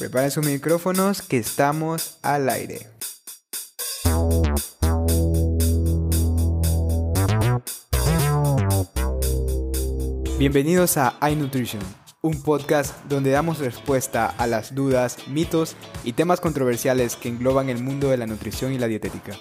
Preparen sus micrófonos que estamos al aire. Bienvenidos a iNutrition, un podcast donde damos respuesta a las dudas, mitos y temas controversiales que engloban el mundo de la nutrición y la dietética.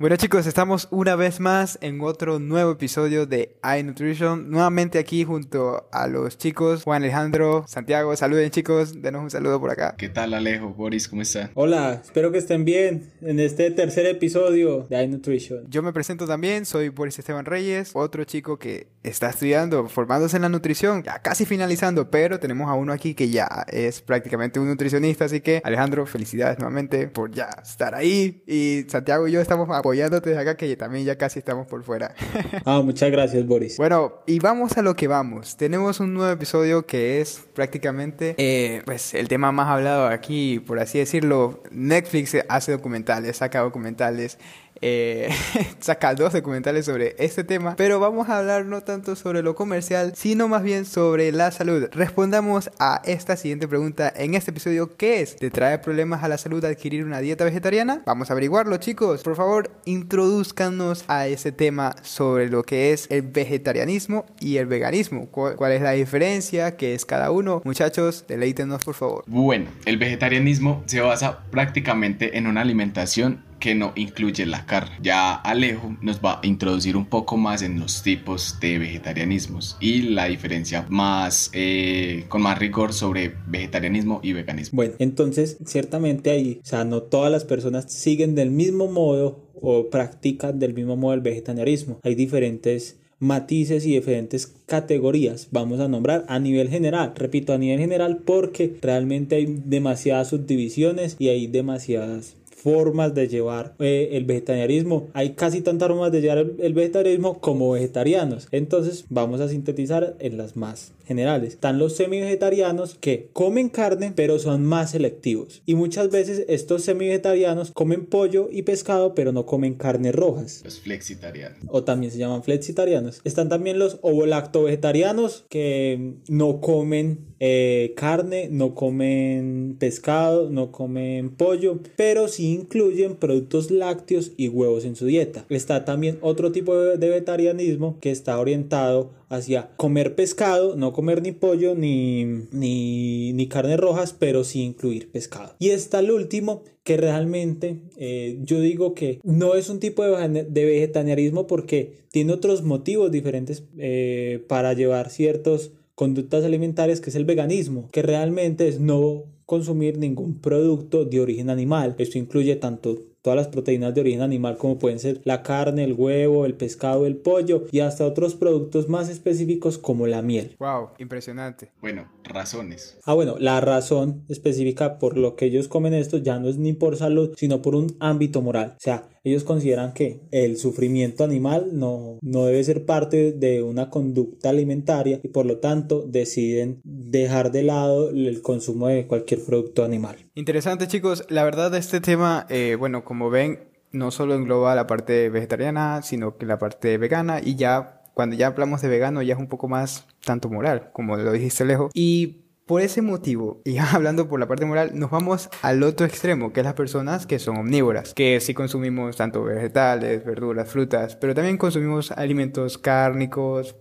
Bueno chicos, estamos una vez más en otro nuevo episodio de iNutrition. Nuevamente aquí junto a los chicos Juan Alejandro, Santiago. Saluden chicos, denos un saludo por acá. ¿Qué tal Alejo? Boris, ¿cómo está? Hola, espero que estén bien en este tercer episodio de iNutrition. Yo me presento también, soy Boris Esteban Reyes, otro chico que está estudiando, formándose en la nutrición, ya casi finalizando, pero tenemos a uno aquí que ya es prácticamente un nutricionista, así que Alejandro, felicidades nuevamente por ya estar ahí y Santiago y yo estamos apoyándote acá que también ya casi estamos por fuera. ah, muchas gracias, Boris. Bueno, y vamos a lo que vamos. Tenemos un nuevo episodio que es prácticamente eh, pues el tema más hablado aquí, por así decirlo. Netflix hace documentales, saca documentales eh, saca dos documentales sobre este tema, pero vamos a hablar no tanto sobre lo comercial, sino más bien sobre la salud. Respondamos a esta siguiente pregunta en este episodio, ¿qué es? ¿Te trae problemas a la salud adquirir una dieta vegetariana? Vamos a averiguarlo chicos. Por favor, introduzcanos a ese tema sobre lo que es el vegetarianismo y el veganismo. ¿Cuál, es la diferencia? ¿Qué es cada uno? Muchachos, deleítenos por favor. Bueno, el vegetarianismo se basa prácticamente en una alimentación que no incluye la carne. Ya Alejo nos va a introducir un poco más en los tipos de vegetarianismos y la diferencia más eh, con más rigor sobre vegetarianismo y veganismo. Bueno, entonces ciertamente ahí, o sea, no todas las personas siguen del mismo modo o practican del mismo modo el vegetarianismo. Hay diferentes matices y diferentes categorías vamos a nombrar a nivel general repito a nivel general porque realmente hay demasiadas subdivisiones y hay demasiadas formas de llevar eh, el vegetarianismo. Hay casi tantas formas de llevar el, vegetarianismo como vegetarianos. Entonces vamos a sintetizar en las más generales. Están los semi-vegetarianos que comen carne pero son más selectivos. Y muchas veces estos semi-vegetarianos comen pollo y pescado pero no comen carnes rojas. Los flexitarianos. O también se llaman flexitarianos. Están también los ovolacto-vegetarianos que no comen eh, carne, no comen pescado, no comen pollo, pero sí incluyen productos lácteos y huevos en su dieta. Está también otro tipo de vegetarianismo que está orientado hacia comer pescado, no comer ni pollo ni, ni, ni carnes rojas, pero sí incluir pescado. Y está el último que realmente eh, yo digo que no es un tipo de, vegetarianismo porque tiene otros motivos diferentes eh, para llevar ciertas conductas alimentarias que es el veganismo, que realmente es no consumir ningún producto de origen animal. Esto incluye tanto todas las proteínas de origen animal como pueden ser la carne, el huevo, el pescado, el pollo y hasta otros productos más específicos como la miel. Wow, impresionante. Bueno, razones. Ah, bueno, la razón específica por lo que ellos comen esto ya no es ni por salud, sino por un ámbito moral. O sea, ellos consideran que el sufrimiento animal no, no debe ser parte de una conducta alimentaria y por lo tanto deciden dejar de lado el consumo de cualquier producto animal. Interesante chicos, la verdad este tema, eh, bueno, como ven, no solo engloba la parte vegetariana, sino que la parte vegana y ya cuando ya hablamos de vegano ya es un poco más tanto moral, como lo dijiste lejos. Y por ese motivo, y hablando por la parte moral, nos vamos al otro extremo, que es las personas que son omnívoras, que sí consumimos tanto vegetales, verduras, frutas, pero también consumimos alimentos cárnicos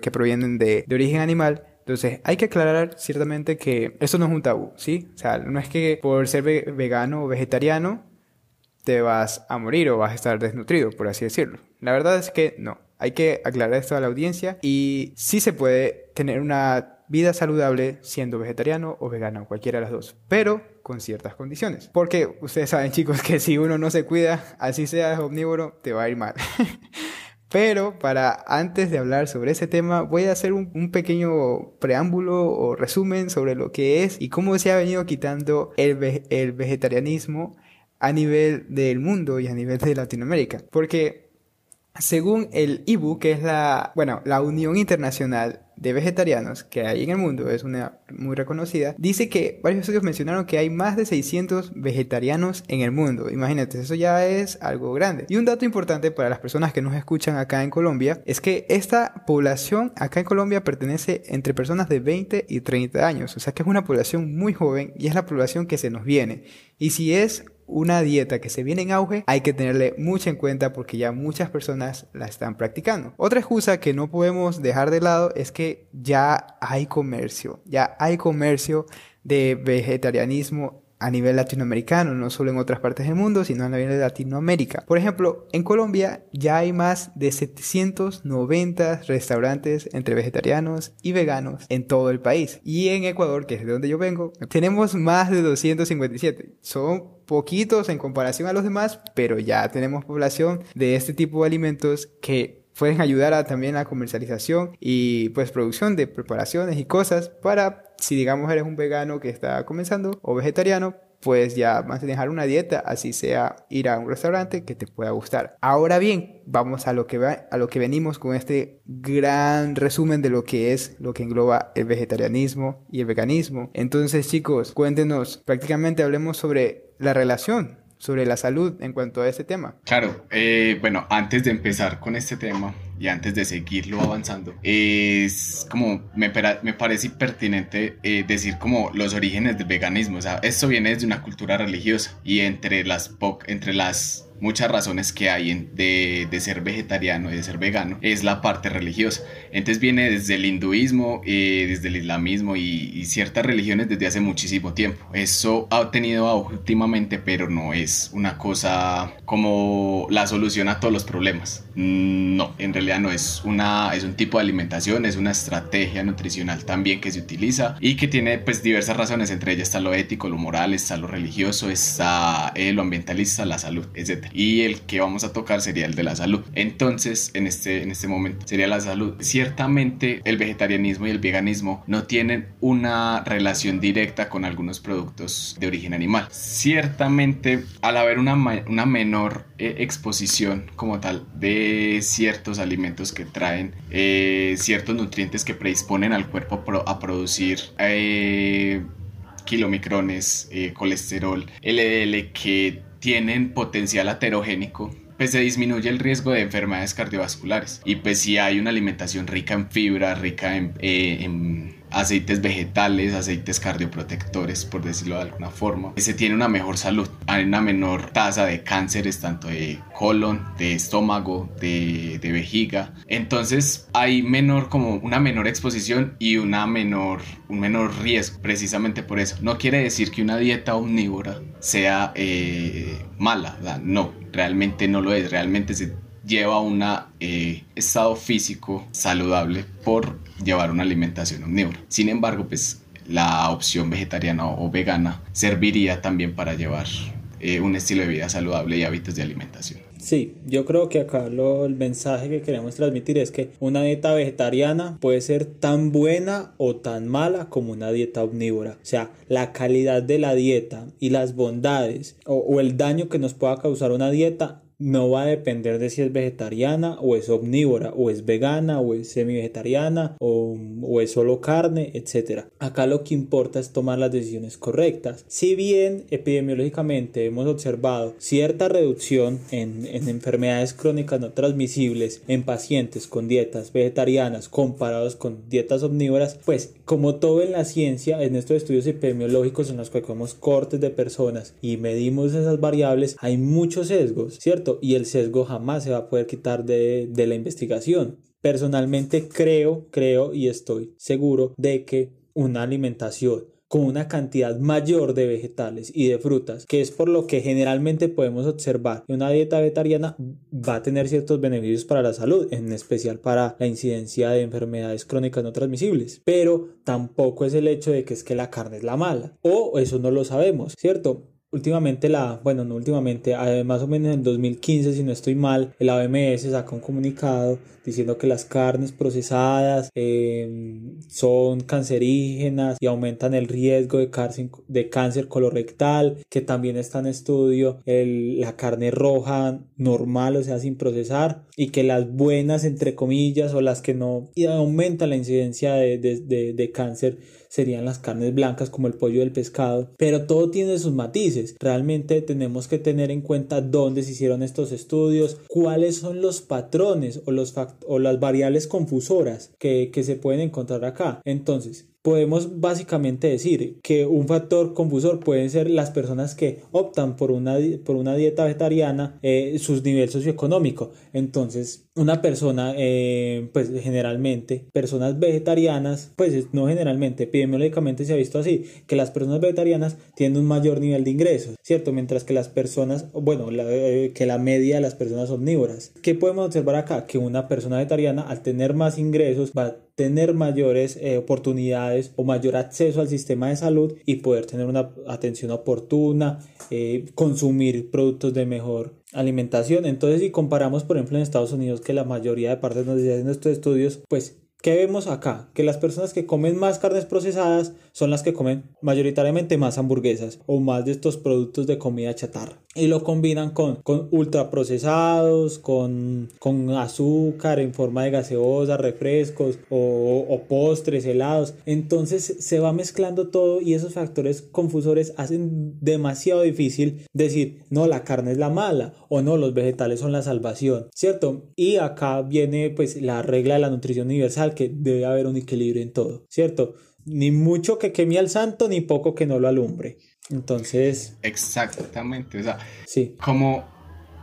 que provienen de, origen animal. Entonces, hay que aclarar ciertamente que eso no es un tabú, ¿sí? O sea, no es que por ser vegano o vegetariano te vas a morir o vas a estar desnutrido, por así decirlo. La verdad es que no. Hay que aclarar esto a la audiencia y sí se puede tener una vida saludable siendo vegetariano o vegano, cualquiera de las dos, pero con ciertas condiciones. Porque ustedes saben chicos que si uno no se cuida, así seas omnívoro, te va a ir mal. Pero para antes de hablar sobre ese tema, voy a hacer un, pequeño preámbulo o resumen sobre lo que es y cómo se ha venido quitando el, el vegetarianismo a nivel del mundo y a nivel de Latinoamérica. Porque según el IBU, que es la, bueno, la Unión Internacional de Vegetarianos que hay en el mundo, es una muy reconocida, dice que varios estudios mencionaron que hay más de 600 vegetarianos en el mundo. Imagínate, eso ya es algo grande. Y un dato importante para las personas que nos escuchan acá en Colombia es que esta población acá en Colombia pertenece entre personas de 20 y 30 años, o sea que es una población muy joven y es la población que se nos viene. Y si es una dieta que se viene en auge, hay que tenerle mucha en cuenta porque ya muchas personas la están practicando. Otra excusa que no podemos dejar de lado es que ya hay comercio, ya hay comercio de vegetarianismo a nivel latinoamericano, no solo en otras partes del mundo, sino a nivel de Latinoamérica. Por ejemplo, en Colombia ya hay más de 790 restaurantes entre vegetarianos y veganos en todo el país. Y en Ecuador, que es de donde yo vengo, tenemos más de 257. Son poquitos en comparación a los demás, pero ya tenemos población de este tipo de alimentos que pueden ayudar a también la comercialización y pues producción de preparaciones y cosas para si digamos eres un vegano que está comenzando o vegetariano, pues ya dejar una dieta, así sea ir a un restaurante que te pueda gustar. Ahora bien, vamos a lo que va, a lo que venimos con este gran resumen de lo que es lo que engloba el vegetarianismo y el veganismo. Entonces, chicos, cuéntenos, prácticamente hablemos sobre la relación sobre la salud en cuanto a este tema. Claro, eh, bueno, antes de empezar con este tema y antes de seguirlo avanzando, es como me, me parece pertinente eh, decir como los orígenes del veganismo. O sea, esto viene desde una cultura religiosa y entre las, entre las muchas razones que hay de, de, ser vegetariano y de ser vegano es la parte religiosa. Entonces viene desde el hinduismo, eh, desde el islamismo y, ciertas religiones desde hace muchísimo tiempo. Eso ha tenido auge últimamente, pero no es una cosa como la solución a todos los problemas. No, en realidad no es una es un tipo de alimentación, es una estrategia nutricional también que se utiliza y que tiene pues diversas razones, entre ellas está lo ético, lo moral, está lo religioso, está eh, lo ambientalista, la salud, etc y el que vamos a tocar sería el de la salud. Entonces, en este, en este momento sería la salud. Ciertamente el vegetarianismo y el veganismo no tienen una relación directa con algunos productos de origen animal. Ciertamente, al haber una, una menor eh, exposición como tal de ciertos alimentos que traen eh, ciertos nutrientes que predisponen al cuerpo a producir eh, kilomicrones, colesterol, LDL que tienen potencial aterogénico, pues se disminuye el riesgo de enfermedades cardiovasculares. Y pues si hay una alimentación rica en fibra, rica en, eh, en aceites vegetales, aceites cardioprotectores, por decirlo de alguna forma, se tiene una mejor salud. Hay una menor tasa de cánceres, tanto de colon, de estómago, de, de vejiga. Entonces hay menor, como una menor exposición y una menor, un menor riesgo, precisamente por eso. No quiere decir que una dieta omnívora sea eh, mala, no, realmente no lo es, realmente se lleva un eh, estado físico saludable por llevar una alimentación omnívora. Sin embargo, pues la opción vegetariana o vegana serviría también para llevar eh, un estilo de vida saludable y hábitos de alimentación. Sí, yo creo que acá lo, el mensaje que queremos transmitir es que una dieta vegetariana puede ser tan buena o tan mala como una dieta omnívora. O sea, la calidad de la dieta y las bondades o, o el daño que nos pueda causar una dieta no va a depender de si es vegetariana o es omnívora o es vegana o es semi-vegetariana o, o, es solo carne, etc. Acá lo que importa es tomar las decisiones correctas. Si bien epidemiológicamente hemos observado cierta reducción en, en enfermedades crónicas no transmisibles en pacientes con dietas vegetarianas comparados con dietas omnívoras, pues como todo en la ciencia, en estos estudios epidemiológicos en los que hacemos cortes de personas y medimos esas variables, hay muchos sesgos, ¿cierto? y el sesgo jamás se va a poder quitar de la investigación. Personalmente creo, creo y estoy seguro de que una alimentación con una cantidad mayor de vegetales y de frutas, que es por lo que generalmente podemos observar que una dieta vegetariana va a tener ciertos beneficios para la salud, en especial para la incidencia de enfermedades crónicas no transmisibles, pero tampoco es el hecho de que es que la carne es la mala, o eso no lo sabemos, ¿cierto? Últimamente la, bueno, no últimamente, más o menos en 2015, si no estoy mal, el OMS saca un comunicado diciendo que las carnes procesadas em, son cancerígenas y aumentan el riesgo de cáncer, de cáncer colorectal, que también está en estudio el, la carne roja normal, o sea, sin procesar, y que las buenas, entre comillas, o las que no aumentan la incidencia de, de, de cáncer serían las carnes blancas como el pollo y el pescado, pero todo tiene sus matices. Realmente tenemos que tener en cuenta dónde se hicieron estos estudios, cuáles son los patrones o, los o las variables confusoras que, que se pueden encontrar acá. Entonces, podemos básicamente decir que un factor confusor pueden ser las personas que optan por una, por una dieta vegetariana, eh, sus niveles socioeconómicos. Entonces, una persona, eh, pues generalmente, personas vegetarianas, pues no generalmente, epidemiológicamente se ha visto así, que las personas vegetarianas tienen un mayor nivel de ingresos, ¿cierto? Mientras que las personas, bueno, eh, que la media de las personas omnívoras. ¿Qué podemos observar acá? Que una persona vegetariana, al tener más ingresos, va a tener mayores eh, oportunidades o mayor acceso al sistema de salud y poder tener una atención oportuna, eh, consumir productos de mejor alimentación. Entonces, si comparamos, por ejemplo, en Estados Unidos, que la mayoría de partes nos dicen estos estudios, pues ¿Qué vemos acá? Que las personas que comen más carnes procesadas son las que comen mayoritariamente más hamburguesas o más de estos productos de comida chatarra. Y lo combinan con, con ultraprocesados, con, con azúcar en forma de gaseosa, refrescos o, o postres, helados. Entonces se va mezclando todo y esos factores confusores hacen demasiado difícil decir, no, la carne es la mala o no, los vegetales son la salvación, ¿cierto? Y acá viene pues la regla de la nutrición universal que debe haber un equilibrio en todo, ¿cierto? Ni mucho que queme al santo, ni poco que no lo alumbre. Entonces... Exactamente, o sea, sí. como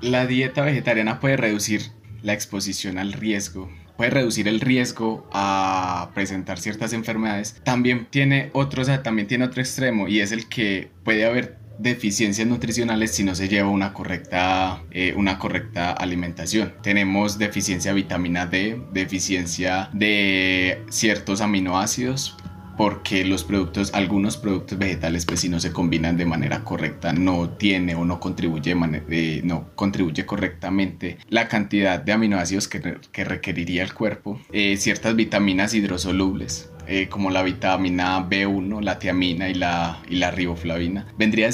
la dieta vegetariana puede reducir la exposición al riesgo, puede reducir el riesgo a presentar ciertas enfermedades, también tiene otro, o sea, también tiene otro extremo y es el que puede haber deficiencias nutricionales si no se lleva una correcta, eh, una correcta alimentación. Tenemos deficiencia de vitamina D, deficiencia de ciertos aminoácidos, porque los productos, algunos productos vegetales, pues si no se combinan de manera correcta, no tiene o no contribuye, no contribuye correctamente la cantidad de aminoácidos que, que requeriría el cuerpo. Eh, ciertas vitaminas hidrosolubles, eh, como la vitamina B1, la tiamina y la, y la riboflavina, vendría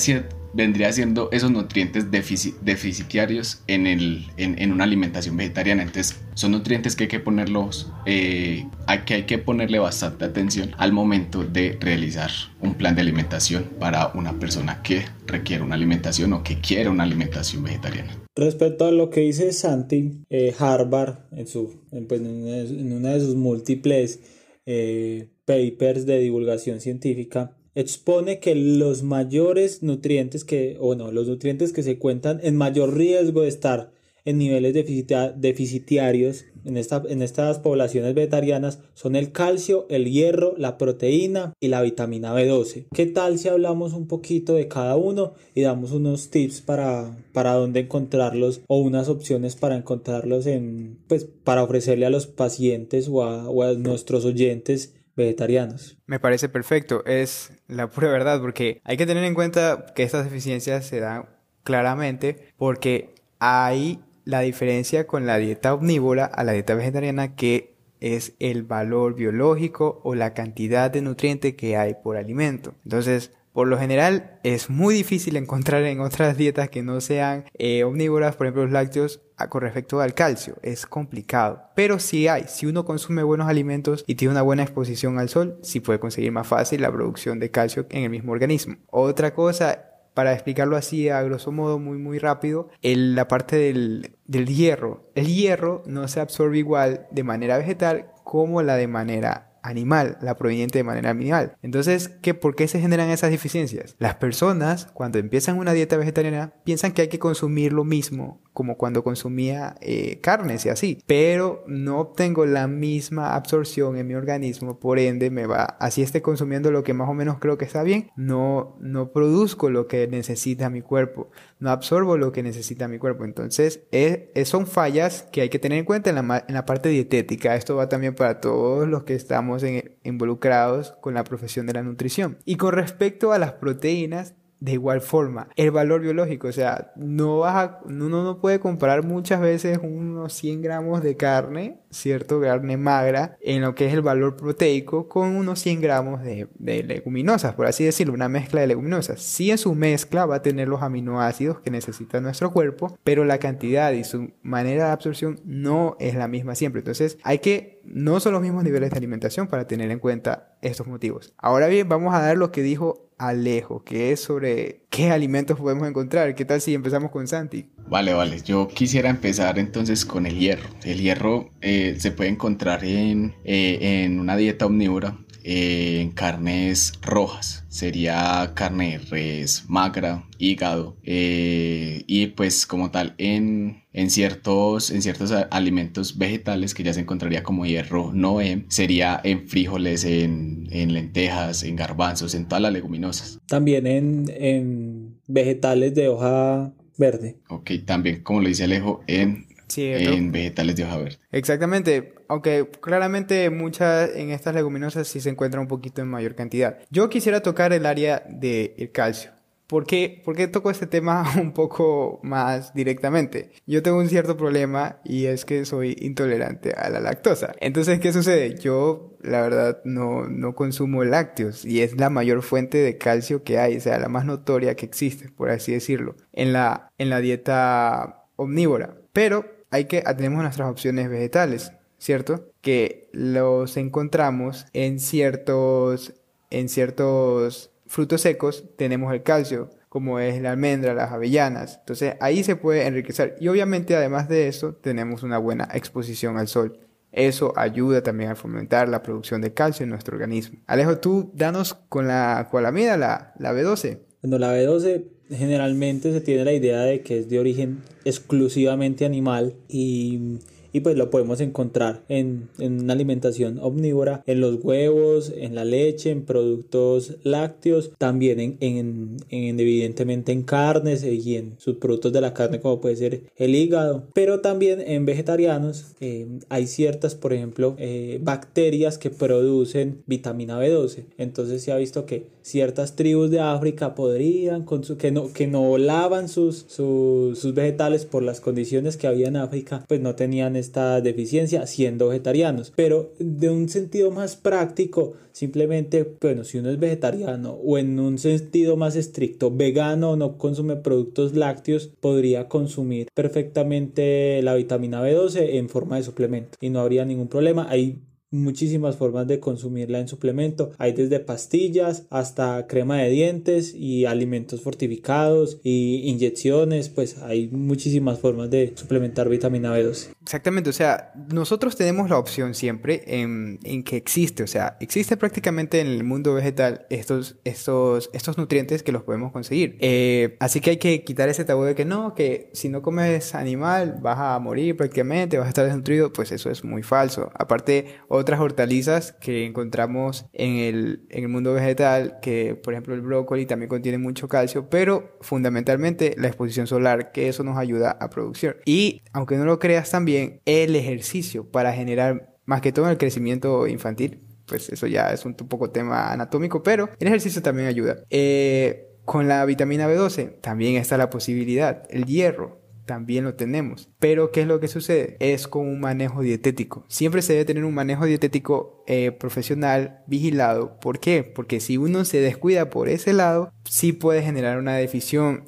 vendría siendo esos nutrientes deficitarios en, el, en, una alimentación vegetariana. Entonces, son nutrientes que hay que ponerlos, eh, que hay que ponerle bastante atención al momento de realizar un plan de alimentación para una persona que requiere una alimentación o que quiere una alimentación vegetariana. Respecto a lo que dice Santi, eh, Harvard, en, su, pues, en una de sus múltiples eh, papers de divulgación científica, expone que los mayores nutrientes que, o no, los nutrientes que se cuentan en mayor riesgo de estar en niveles deficitarios en, esta, en estas poblaciones vegetarianas son el calcio, el hierro, la proteína y la vitamina B12. ¿Qué tal si hablamos un poquito de cada uno y damos unos tips para, para dónde encontrarlos o unas opciones para encontrarlos en, pues, para ofrecerle a los pacientes o a, o a nuestros oyentes vegetarianos. Me parece perfecto, es la pura verdad, porque hay que tener en cuenta que estas deficiencias se dan claramente porque hay la diferencia con la dieta omnívora a la dieta vegetariana que es el valor biológico o la cantidad de nutrientes que hay por alimento. Entonces, por lo general es muy difícil encontrar en otras dietas que no sean eh, omnívoras, por ejemplo los lácteos, con respecto al calcio. Es complicado. Pero sí hay. Si uno consume buenos alimentos y tiene una buena exposición al sol, sí puede conseguir más fácil la producción de calcio en el mismo organismo. Otra cosa para explicarlo así a grosso modo muy muy rápido, en la parte del, del hierro. El hierro no se absorbe igual de manera vegetal como la de manera animal, la proveniente de manera animal. Entonces, ¿qué, ¿por qué se generan esas deficiencias? Las personas, cuando empiezan una dieta vegetariana, piensan que hay que consumir lo mismo como cuando consumía eh, carnes y así, pero no obtengo la misma absorción en mi organismo, por ende me va, así esté consumiendo lo que más o menos creo que está bien, no, no produzco lo que necesita mi cuerpo, no absorbo lo que necesita mi cuerpo, entonces son fallas que hay que tener en cuenta en la, en la parte dietética, esto va también para todos los que estamos involucrados con la profesión de la nutrición. Y con respecto a las proteínas, de igual forma. El valor biológico, o sea, no vas a, uno no puede comparar muchas veces unos 100 gramos de carne, ¿cierto? Carne magra, en lo que es el valor proteico, con unos 100 gramos de, de leguminosas, por así decirlo, una mezcla de leguminosas. Sí en su mezcla va a tener los aminoácidos que necesita nuestro cuerpo, pero la cantidad y su manera de absorción no es la misma siempre. Entonces hay que, no son los mismos niveles de alimentación para tener en cuenta estos motivos. Ahora bien, vamos a dar lo que dijo Alejo, que es sobre qué alimentos podemos encontrar. ¿Qué tal si empezamos con Santi? Vale, vale. Yo quisiera empezar entonces con el hierro. El hierro eh, se puede encontrar en, eh, en una dieta omnívora eh, en carnes rojas. Sería carne res magra, hígado y pues como tal en, en, ciertos, en ciertos alimentos vegetales que ya se encontraría como hierro no sería en frijoles, en, en, lentejas, en garbanzos, en todas las leguminosas. También en, en vegetales de hoja verde. Ok, también como lo dice Alejo, en en vegetales de hoja verde. Exactamente, aunque claramente muchas en estas leguminosas sí se encuentran un poquito en mayor cantidad. Yo quisiera tocar el área del calcio. ¿Por qué? ¿Por qué toco este tema un poco más directamente? Yo tengo un cierto problema y es que soy intolerante a la lactosa. Entonces, ¿qué sucede? Yo, la verdad, no, no consumo lácteos y es la mayor fuente de calcio que hay, o sea, la más notoria que existe, por así decirlo, en la, en la dieta omnívora. Pero hay que tenemos nuestras opciones vegetales, ¿cierto? Que los encontramos en ciertos en ciertos frutos secos tenemos el calcio, como es la almendra, las avellanas. Entonces ahí se puede enriquecer. Y obviamente además de eso tenemos una buena exposición al sol. Eso ayuda también a fomentar la producción de calcio en nuestro organismo. Alejo, tú danos con la coalamida, la, la B12. Bueno, la B12 generalmente se tiene la idea de que es de origen exclusivamente animal y y pues lo podemos encontrar en, en, una alimentación omnívora, en los huevos, en la leche, en productos lácteos, también en, en, en evidentemente en carnes y en subproductos de la carne como puede ser el hígado, pero también en vegetarianos eh, hay ciertas, por ejemplo, eh, bacterias que producen vitamina B12, entonces se ha visto que ciertas tribus de África podrían, con que, no, que no lavan sus, sus, sus vegetales por las condiciones que había en África, pues no tenían esta deficiencia siendo vegetarianos. Pero de un sentido más práctico, simplemente, bueno, si uno es vegetariano o en un sentido más estricto, vegano o no consume productos lácteos, podría consumir perfectamente la vitamina B12 en forma de suplemento y no habría ningún problema. Hay muchísimas formas de consumirla en suplemento. Hay desde pastillas hasta crema de dientes y alimentos fortificados y inyecciones, pues hay muchísimas formas de suplementar vitamina B12. Exactamente, o sea, nosotros tenemos la opción siempre en, en, que existe, o sea, existe prácticamente en el mundo vegetal estos, estos, estos nutrientes que los podemos conseguir. Eh, así que hay que quitar ese tabú de que no, que si no comes animal vas a morir prácticamente, vas a estar desnutrido, pues eso es muy falso. Aparte, otras hortalizas que encontramos en el, en el mundo vegetal, que por ejemplo el brócoli también contiene mucho calcio, pero fundamentalmente la exposición solar, que eso nos ayuda a producir. Y aunque no lo creas también, el ejercicio para generar más que todo el crecimiento infantil, pues eso ya es un, poco tema anatómico, pero el ejercicio también ayuda. Eh, con la vitamina B12 también está la posibilidad, el hierro también lo tenemos. Pero ¿qué es lo que sucede? Es con un manejo dietético. Siempre se debe tener un manejo dietético eh, profesional vigilado. ¿Por qué? Porque si uno se descuida por ese lado, sí puede generar una,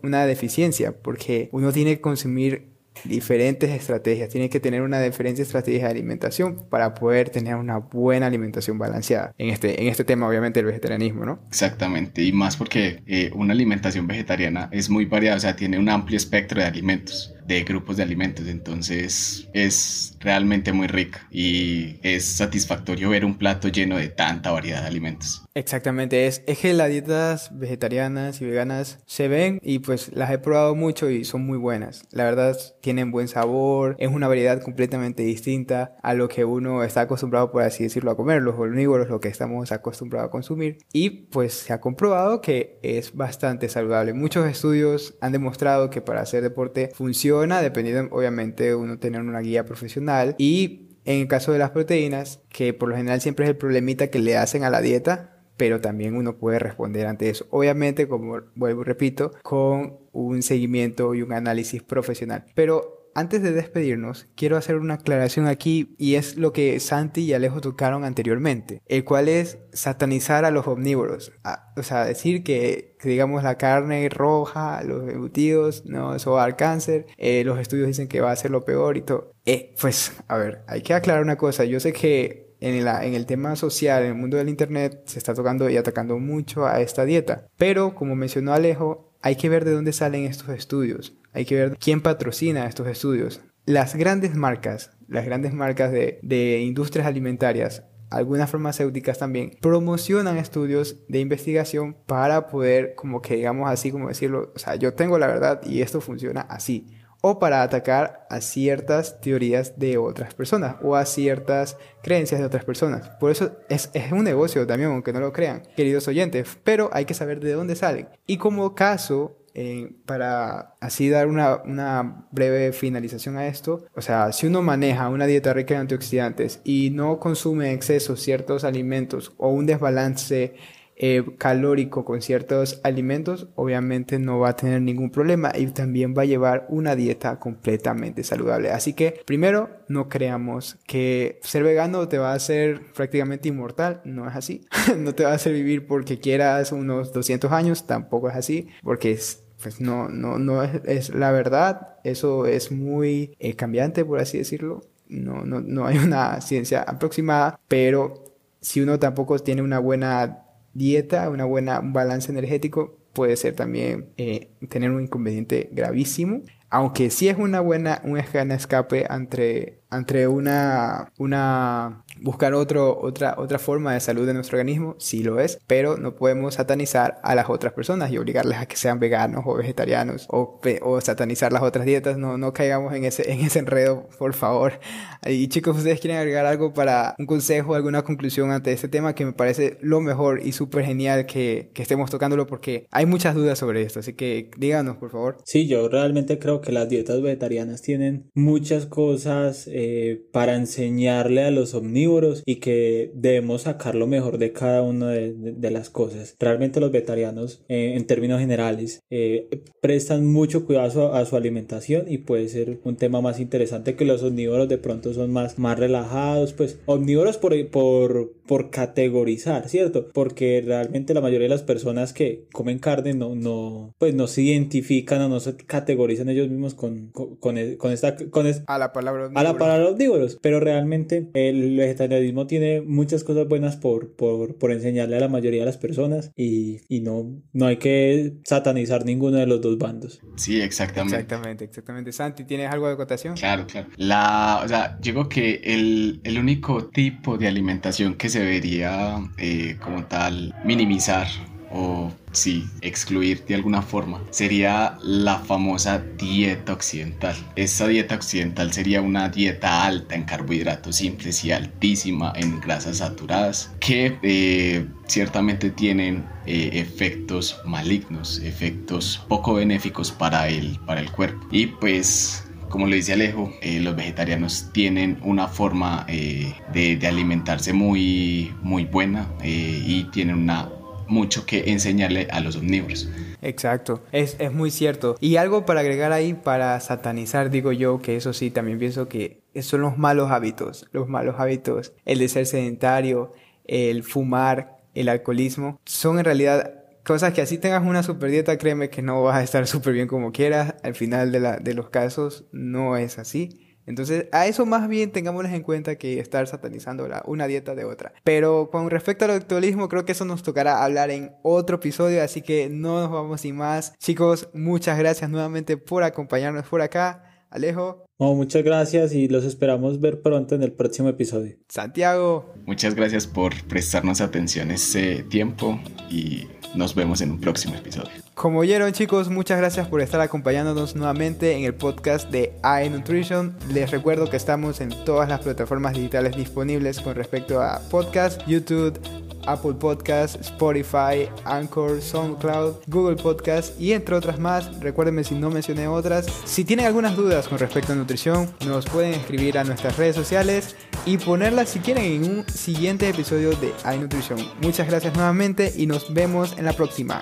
una deficiencia, porque uno tiene que consumir diferentes estrategias. Tiene que tener una diferente estrategia de alimentación para poder tener una buena alimentación balanceada. En este, en este tema, obviamente, el vegetarianismo, ¿no? Exactamente. Y más porque eh, una alimentación vegetariana es muy variada, o sea, tiene un amplio espectro de alimentos de grupos de alimentos, entonces es realmente muy rica y es satisfactorio ver un plato lleno de tanta variedad de alimentos. Exactamente, es, es que las dietas vegetarianas y veganas se ven y pues las he probado mucho y son muy buenas. La verdad tienen buen sabor, es una variedad completamente distinta a lo que uno está acostumbrado, por así decirlo, a comer, los omnívoros, lo que estamos acostumbrados a consumir. Y pues se ha comprobado que es bastante saludable. Muchos estudios han demostrado que para hacer deporte funciona dependiendo obviamente uno tener una guía profesional y en el caso de las proteínas, que por lo general siempre es el problemita que le hacen a la dieta, pero también uno puede responder ante eso. Obviamente, como vuelvo y repito, con un seguimiento y un análisis profesional. Pero antes de despedirnos, quiero hacer una aclaración aquí y es lo que Santi y Alejo tocaron anteriormente, el cual es satanizar a los omnívoros. o sea, decir que, digamos la carne roja, los embutidos, no, eso va al cáncer, eh, los estudios dicen que va a ser lo peor y todo. Eh, pues, a ver, hay que aclarar una cosa, yo sé que en, en, el tema social, en el mundo del Internet, se está tocando y atacando mucho a esta dieta. Pero, como mencionó Alejo, hay que ver de dónde salen estos estudios. Hay que ver quién patrocina estos estudios. Las grandes marcas, las grandes marcas de, industrias alimentarias, algunas farmacéuticas también promocionan estudios de investigación para poder, como que digamos así, como decirlo, o sea, yo tengo la verdad y esto funciona así. O para atacar a ciertas teorías de otras personas o a ciertas creencias de otras personas. Por eso es, es un negocio también, aunque no lo crean, queridos oyentes, pero hay que saber de dónde salen. Y como caso eh, para así dar una, una, breve finalización a esto, o sea, si uno maneja una dieta rica en antioxidantes y no consume en exceso ciertos alimentos o un desbalance eh, calórico con ciertos alimentos, obviamente no va a tener ningún problema y también va a llevar una dieta completamente saludable. Así que primero, no creamos que ser vegano te va a hacer prácticamente inmortal, no es así. no te va a hacer vivir porque quieras unos 200 años, tampoco es así, porque es pues no, no, no es, la verdad, eso es muy eh, cambiante, por así decirlo. No, no, no hay una ciencia aproximada, pero si uno tampoco tiene una buena dieta, una buena, balance energético, puede ser también eh, tener un inconveniente gravísimo. Aunque sí es una buena, un escape entre, entre una, una buscar otro, otra, otra forma de salud de nuestro organismo, sí lo es, pero no podemos satanizar a las otras personas y obligarles a que sean veganos o vegetarianos o, o satanizar las otras dietas, no, no caigamos en ese, en ese enredo, por favor. Y chicos, ¿ustedes quieren agregar algo para un consejo, alguna conclusión ante este tema que me parece lo mejor y súper genial que, que estemos tocándolo porque hay muchas dudas sobre esto, así que díganos, por favor. Sí, yo realmente creo que las dietas vegetarianas tienen muchas cosas eh, para enseñarle a los omnívoros y que debemos sacar lo mejor de cada una de, las cosas. Realmente los vegetarianos, eh, en términos generales, eh, prestan mucho cuidado a su, alimentación y puede ser un tema más interesante que los omnívoros de pronto son más, más relajados, pues omnívoros por, por, por categorizar, ¿cierto? Porque realmente la mayoría de las personas que comen carne no, no, pues no se identifican o no se categorizan ellos mismos con, con, esta... Con a la palabra A la palabra omnívoros, pero realmente el vegetarianismo tiene muchas cosas buenas por, por, por enseñarle a la mayoría de las personas y, y, no, no hay que satanizar ninguno de los dos bandos. Sí, exactamente. Exactamente, exactamente. Santi, ¿tienes algo de acotación? Claro, claro. La, o sea, digo que el, el único tipo de alimentación que se debería eh, como tal minimizar o sí, excluir de alguna forma, sería la famosa dieta occidental. Esta dieta occidental sería una dieta alta en carbohidratos simples y altísima en grasas saturadas, que eh, ciertamente tienen eh, efectos malignos, efectos poco benéficos para el, para el cuerpo. Y pues como le dice Alejo, eh, los vegetarianos tienen una forma de, alimentarse muy, muy buena y tienen una mucho que enseñarle a los omnívoros. Exacto, es, es, muy cierto. Y algo para agregar ahí, para satanizar, digo yo, que eso sí, también pienso que son los malos hábitos, los malos hábitos, el de ser sedentario, el fumar, el alcoholismo, son en realidad cosas que así tengas una super dieta, créeme que no vas a estar súper bien como quieras, al final de, la, de los casos no es así. Entonces, a eso más bien tengámosles en cuenta que estar satanizando una dieta de otra. Pero con respecto al alcoholismo, creo que eso nos tocará hablar en otro episodio, así que no nos vamos sin más. Chicos, muchas gracias nuevamente por acompañarnos por acá. Alejo. muchas gracias y los esperamos ver pronto en el próximo episodio. Santiago. Muchas gracias por prestarnos atención ese tiempo y nos vemos en un próximo episodio. Como oyeron chicos, muchas gracias por estar acompañándonos nuevamente en el podcast de iNutrition. Les recuerdo que estamos en todas las plataformas digitales disponibles con respecto a podcast, YouTube, Apple Podcast, Spotify, Anchor, SoundCloud, Google Podcast y entre otras más. Recuérdenme si no mencioné otras. Si tienen algunas dudas con respecto a nutrición, nos pueden escribir a nuestras redes sociales y ponerlas si quieren en un siguiente episodio de iNutrition. Muchas gracias nuevamente y nos vemos en la próxima.